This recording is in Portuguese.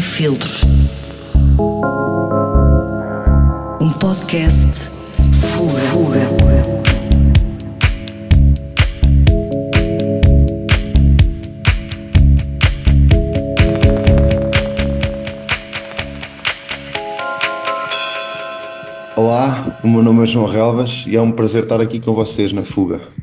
Sem filtros. Um podcast Fuga. Fuga. Olá, o meu nome é João Relvas e é um prazer estar aqui com vocês na Fuga.